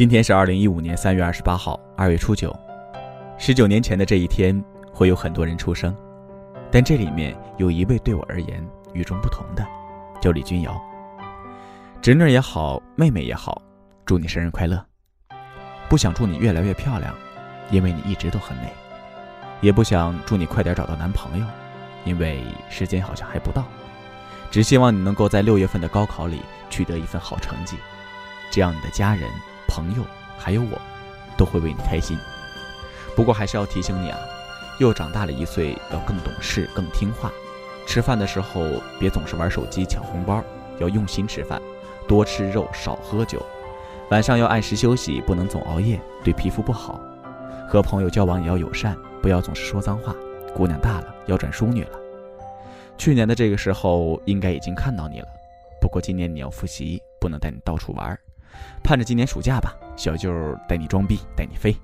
今天是二零一五年三月二十八号，二月初九。十九年前的这一天，会有很多人出生，但这里面有一位对我而言与众不同的，叫李君瑶。侄女也好，妹妹也好，祝你生日快乐。不想祝你越来越漂亮，因为你一直都很美；也不想祝你快点找到男朋友，因为时间好像还不到。只希望你能够在六月份的高考里取得一份好成绩，这样你的家人。朋友还有我，都会为你开心。不过还是要提醒你啊，又长大了一岁，要更懂事、更听话。吃饭的时候别总是玩手机抢红包，要用心吃饭，多吃肉，少喝酒。晚上要按时休息，不能总熬夜，对皮肤不好。和朋友交往也要友善，不要总是说脏话。姑娘大了，要转淑女了。去年的这个时候应该已经看到你了，不过今年你要复习，不能带你到处玩儿。盼着今年暑假吧，小舅带你装逼，带你飞。